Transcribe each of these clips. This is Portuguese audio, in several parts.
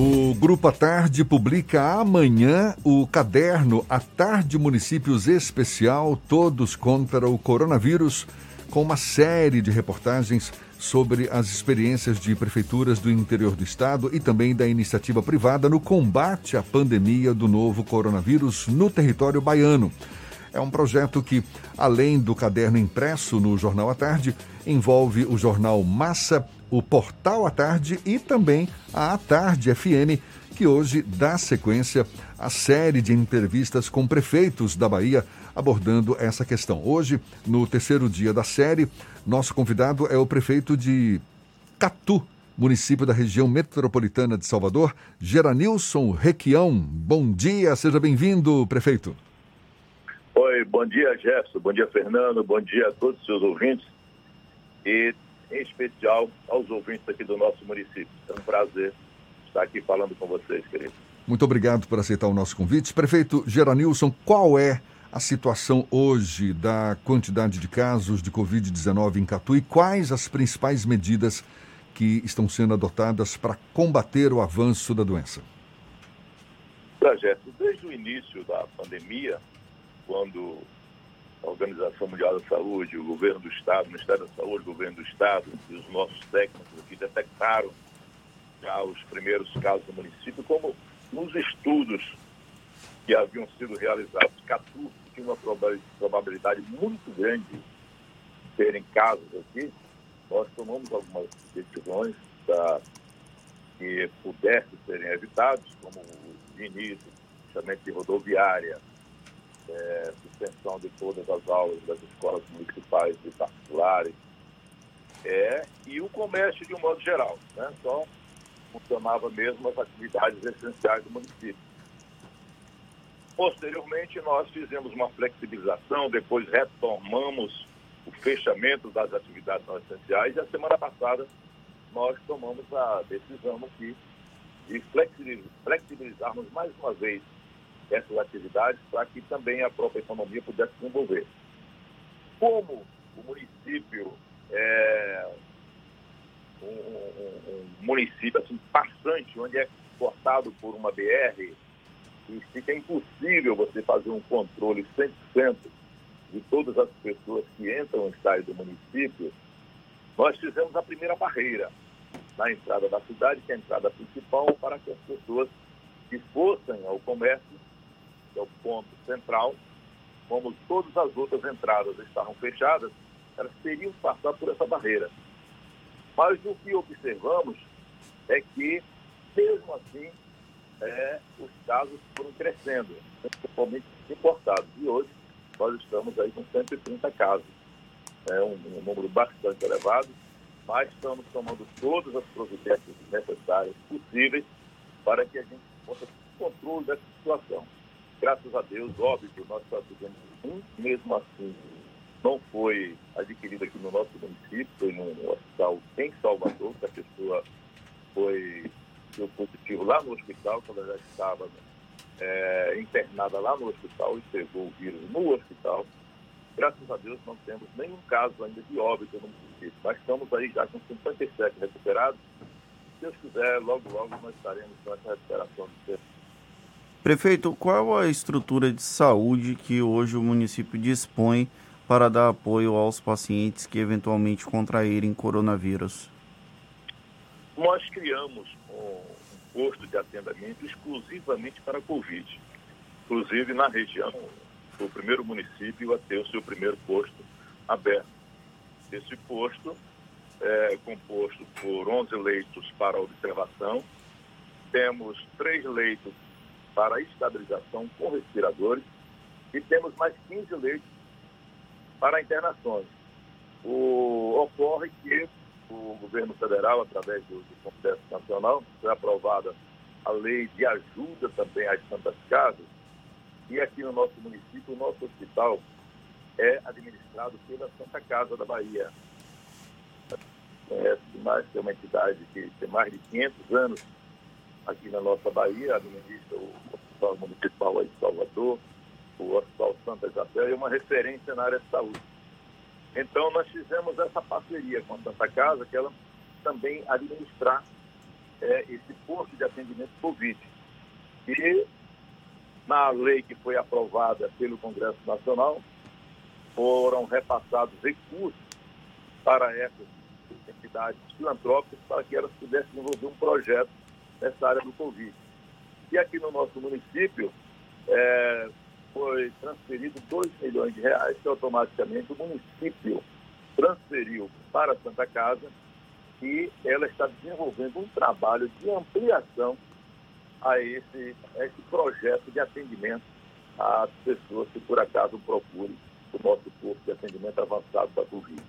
O Grupo A Tarde publica amanhã o caderno A Tarde Municípios Especial Todos contra o Coronavírus, com uma série de reportagens sobre as experiências de prefeituras do interior do estado e também da iniciativa privada no combate à pandemia do novo coronavírus no território baiano. É um projeto que, além do caderno impresso no Jornal à Tarde, envolve o jornal Massa, o Portal à Tarde e também a À Tarde FM, que hoje dá sequência à série de entrevistas com prefeitos da Bahia abordando essa questão. Hoje, no terceiro dia da série, nosso convidado é o prefeito de Catu, município da região metropolitana de Salvador, Geranilson Requião. Bom dia, seja bem-vindo, prefeito. Oi, bom dia, Jefferson, bom dia, Fernando, bom dia a todos os seus ouvintes e, em especial, aos ouvintes aqui do nosso município. É um prazer estar aqui falando com vocês, querido. Muito obrigado por aceitar o nosso convite. Prefeito Geranilson, qual é a situação hoje da quantidade de casos de Covid-19 em Catu e quais as principais medidas que estão sendo adotadas para combater o avanço da doença? Projeto, desde o início da pandemia, quando a Organização Mundial da Saúde, o governo do Estado, o Ministério da Saúde, o governo do Estado e os nossos técnicos aqui detectaram já os primeiros casos no município, como nos estudos que haviam sido realizados, 14 tinha uma probabilidade muito grande de terem casos aqui, nós tomamos algumas decisões que pudessem serem evitados, como o início, fechamento de rodoviária, é, suspensão de todas as aulas das escolas municipais e particulares, é, e o comércio de um modo geral. Né? Só funcionava mesmo as atividades essenciais do município. Posteriormente, nós fizemos uma flexibilização, depois retomamos o fechamento das atividades não essenciais e a semana passada nós tomamos a decisão aqui de flexibilizarmos mais uma vez essas atividades para que também a própria economia pudesse se desenvolver. Como o município é um, um, um município assim, passante, onde é cortado por uma BR, e fica impossível você fazer um controle 100% de todas as pessoas que entram e saem do município, nós fizemos a primeira barreira na entrada da cidade, que é a entrada principal, para que as pessoas que fossem ao comércio, que é o ponto central, como todas as outras entradas estavam fechadas, elas teriam que passar por essa barreira. Mas o que observamos é que, mesmo assim, é, os casos foram crescendo, principalmente importados. E hoje nós estamos aí com 130 casos. É um, um número bastante elevado, mas estamos tomando todas as providências necessárias, possíveis, para que a gente possa ter controle dessa situação. Graças a Deus, óbvio, nós só tivemos um, mesmo assim, não foi adquirido aqui no nosso município, foi num hospital em Salvador, que a pessoa foi deu positivo lá no hospital, quando ela já estava é, internada lá no hospital e pegou o vírus no hospital. Graças a Deus não temos nenhum caso ainda de óbito no município, mas estamos aí já com 57 recuperados. Se Deus quiser, logo, logo nós estaremos com essa recuperação do tempo. Prefeito, qual a estrutura de saúde que hoje o município dispõe para dar apoio aos pacientes que eventualmente contraírem coronavírus? Nós criamos posto de atendimento exclusivamente para a Covid. Inclusive, na região, o primeiro município a ter o seu primeiro posto aberto. Esse posto é composto por 11 leitos para observação, temos três leitos para estabilização com respiradores e temos mais 15 leitos para internações. O, ocorre que o governo federal, através do, do Congresso Nacional, foi aprovada a lei de ajuda também às Santas Casas, e aqui no nosso município, o nosso hospital é administrado pela Santa Casa da Bahia. Conhece mais, que é uma entidade que tem mais de 500 anos aqui na nossa Bahia, administra o Hospital Municipal de Salvador, o Hospital Santa Isabel, é uma referência na área de saúde. Então, nós fizemos essa parceria com a Santa Casa, que ela também administrar é, esse posto de atendimento Covid. E na lei que foi aprovada pelo Congresso Nacional, foram repassados recursos para essas entidades filantrópicas para que elas pudessem desenvolver um projeto nessa área do Covid. E aqui no nosso município é, foi transferido 2 milhões de reais que automaticamente o município transferiu para a Santa Casa e ela está desenvolvendo um trabalho de ampliação a esse, a esse projeto de atendimento às pessoas que por acaso procurem o nosso posto de atendimento avançado da Covid.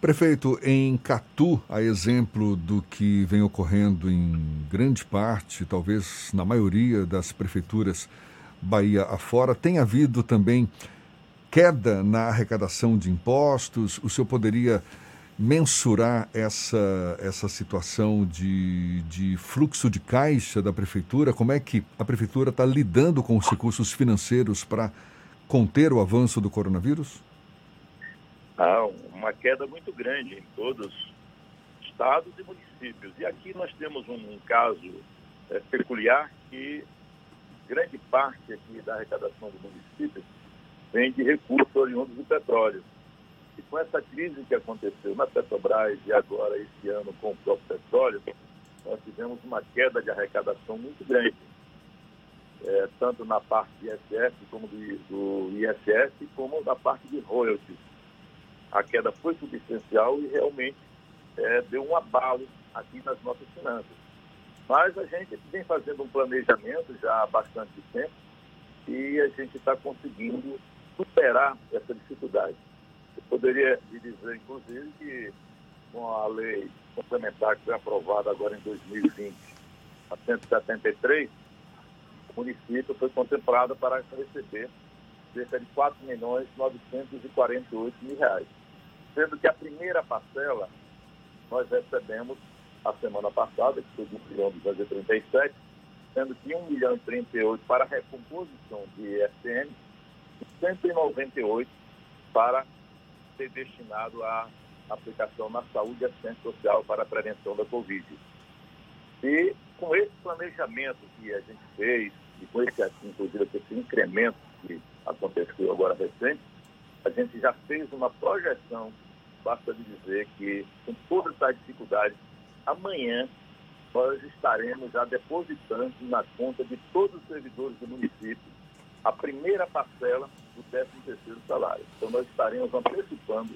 Prefeito, em Catu, a exemplo do que vem ocorrendo em grande parte, talvez na maioria das prefeituras Bahia afora, tem havido também queda na arrecadação de impostos? O senhor poderia mensurar essa, essa situação de, de fluxo de caixa da prefeitura? Como é que a prefeitura está lidando com os recursos financeiros para conter o avanço do coronavírus? Ah, uma queda muito grande em todos os estados e municípios. E aqui nós temos um, um caso é, peculiar que grande parte aqui da arrecadação do município vem de recursos oriundos do petróleo. E com essa crise que aconteceu na Petrobras e agora esse ano com o próprio petróleo, nós tivemos uma queda de arrecadação muito grande, é, tanto na parte de ISS como do, do ISS, como na parte de royalties. A queda foi substancial e realmente é, deu um abalo aqui nas nossas finanças. Mas a gente vem fazendo um planejamento já há bastante tempo e a gente está conseguindo superar essa dificuldade. Eu poderia dizer, inclusive, que com a lei complementar que foi aprovada agora em 2020, a 173, o município foi contemplado para receber cerca de 4 milhões 948 mil reais. Sendo que a primeira parcela nós recebemos a semana passada, que foi de 1 milhão 237, sendo que 1 milhão e 38 para recomposição de ISN 198 para ser destinado à aplicação na saúde e assistência social para a prevenção da Covid. E com esse planejamento que a gente fez, e com esse, inclusive, esse incremento que aconteceu agora recente, a gente já fez uma projeção, basta dizer que, com toda essa dificuldade, amanhã nós estaremos já depositando na conta de todos os servidores do município a primeira parcela do 13 terceiro salário. Então nós estaremos antecipando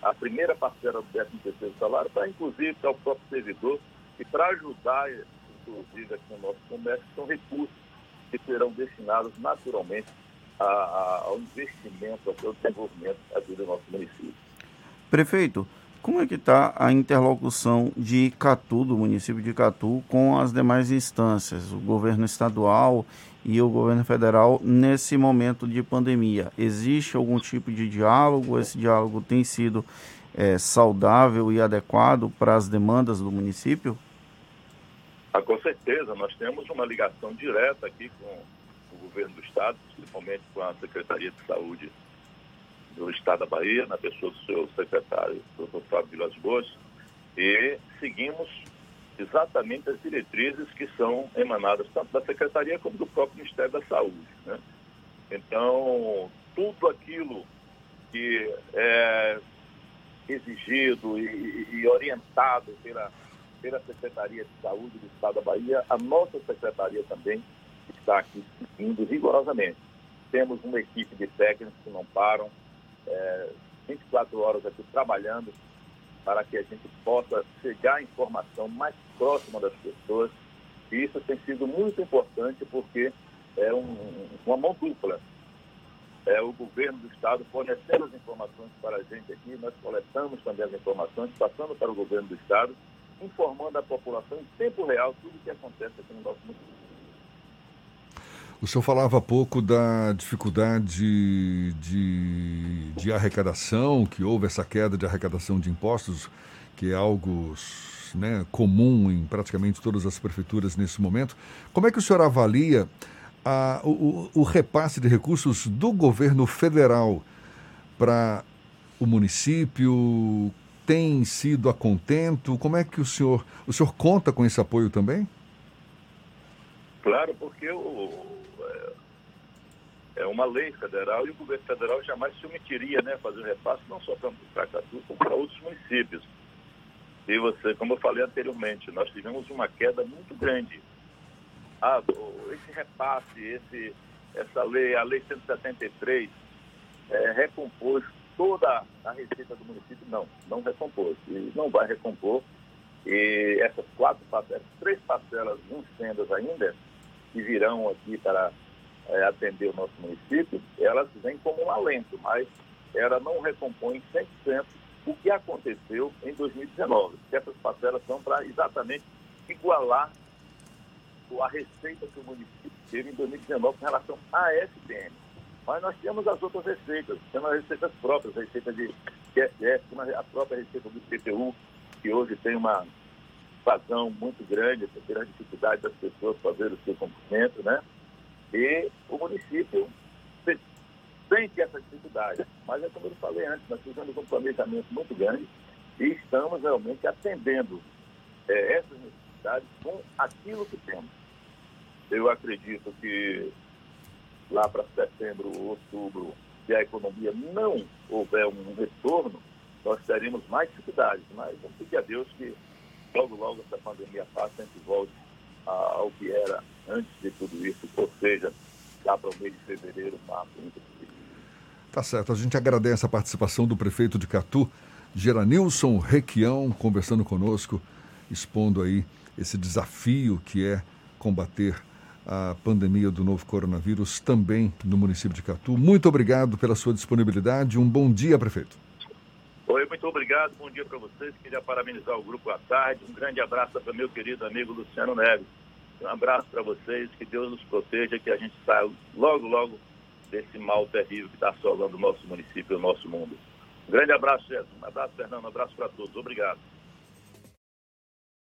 a primeira parcela do 13 terceiro salário para inclusive para o próprio servidor e para ajudar, inclusive aqui no nosso comércio, são recursos que serão destinados naturalmente a, a, ao investimento, ao desenvolvimento aqui do nosso município. Prefeito, como é que está a interlocução de Catu, do município de Catu, com as demais instâncias, o governo estadual e o governo federal nesse momento de pandemia? Existe algum tipo de diálogo? Esse diálogo tem sido é, saudável e adequado para as demandas do município? Ah, com certeza, nós temos uma ligação direta aqui com governo do estado, principalmente com a Secretaria de Saúde do Estado da Bahia, na pessoa do seu secretário, doutor Fábio Vilas Boas, e seguimos exatamente as diretrizes que são emanadas tanto da Secretaria como do próprio Ministério da Saúde. Né? Então, tudo aquilo que é exigido e, e orientado pela, pela Secretaria de Saúde do Estado da Bahia, a nossa Secretaria também está aqui seguindo rigorosamente. Temos uma equipe de técnicos que não param, é, 24 horas aqui trabalhando para que a gente possa chegar à informação mais próxima das pessoas. E isso tem sido muito importante porque é um, uma mão dupla. É o governo do Estado fornecendo as informações para a gente aqui, nós coletamos também as informações, passando para o governo do Estado, informando a população em tempo real tudo o que acontece aqui no nosso município. O senhor falava há pouco da dificuldade de, de arrecadação, que houve essa queda de arrecadação de impostos, que é algo né, comum em praticamente todas as prefeituras nesse momento. Como é que o senhor avalia a, o, o repasse de recursos do governo federal para o município? tem sido a contento? Como é que o senhor, o senhor conta com esse apoio também? Claro, porque o, é uma lei federal e o governo federal jamais se omitiria né, fazer o repasse não só para Catu, como para outros municípios. E você, como eu falei anteriormente, nós tivemos uma queda muito grande. Ah, esse repasse, esse, essa lei, a lei 173, é, recompôs toda a receita do município? Não, não recompôs. E não vai recompor. E essas quatro parcelas, três parcelas vencendas ainda, que virão aqui para é, atender o nosso município, elas vêm como um alento, mas ela não recompõe 100% o que aconteceu em 2019. Essas parcelas são para exatamente igualar a receita que o município teve em 2019 com relação à SPM. Mas nós temos as outras receitas, temos as receitas próprias, a receita de QSF, a própria receita do IPTU, que hoje tem uma vazão muito grande, pela dificuldade das pessoas fazer o seu cumprimento, né? E o município sente essa dificuldade. Mas é como eu falei antes, nós fizemos um planejamento muito grande e estamos realmente atendendo é, essas necessidades com aquilo que temos. Eu acredito que lá para setembro, outubro, se a economia não houver um retorno, nós teremos mais dificuldades. Mas vamos pedir a Deus que logo, logo essa pandemia passe e a gente volte ao que era antes de tudo isso, ou seja, lá para o mês de fevereiro, março, muito Tá certo. A gente agradece a participação do prefeito de Catu, Geranilson Requião, conversando conosco, expondo aí esse desafio que é combater a pandemia do novo coronavírus também no município de Catu. Muito obrigado pela sua disponibilidade. Um bom dia, prefeito. Oi, muito obrigado. Bom dia para vocês. Queria parabenizar o grupo à tarde. Um grande abraço para meu querido amigo Luciano Neves. Um abraço para vocês. Que Deus nos proteja, que a gente saia logo, logo desse mal terrível que está assolando o nosso município e o nosso mundo. Um grande abraço, Jesus. Um abraço, Fernando. Um abraço para todos. Obrigado.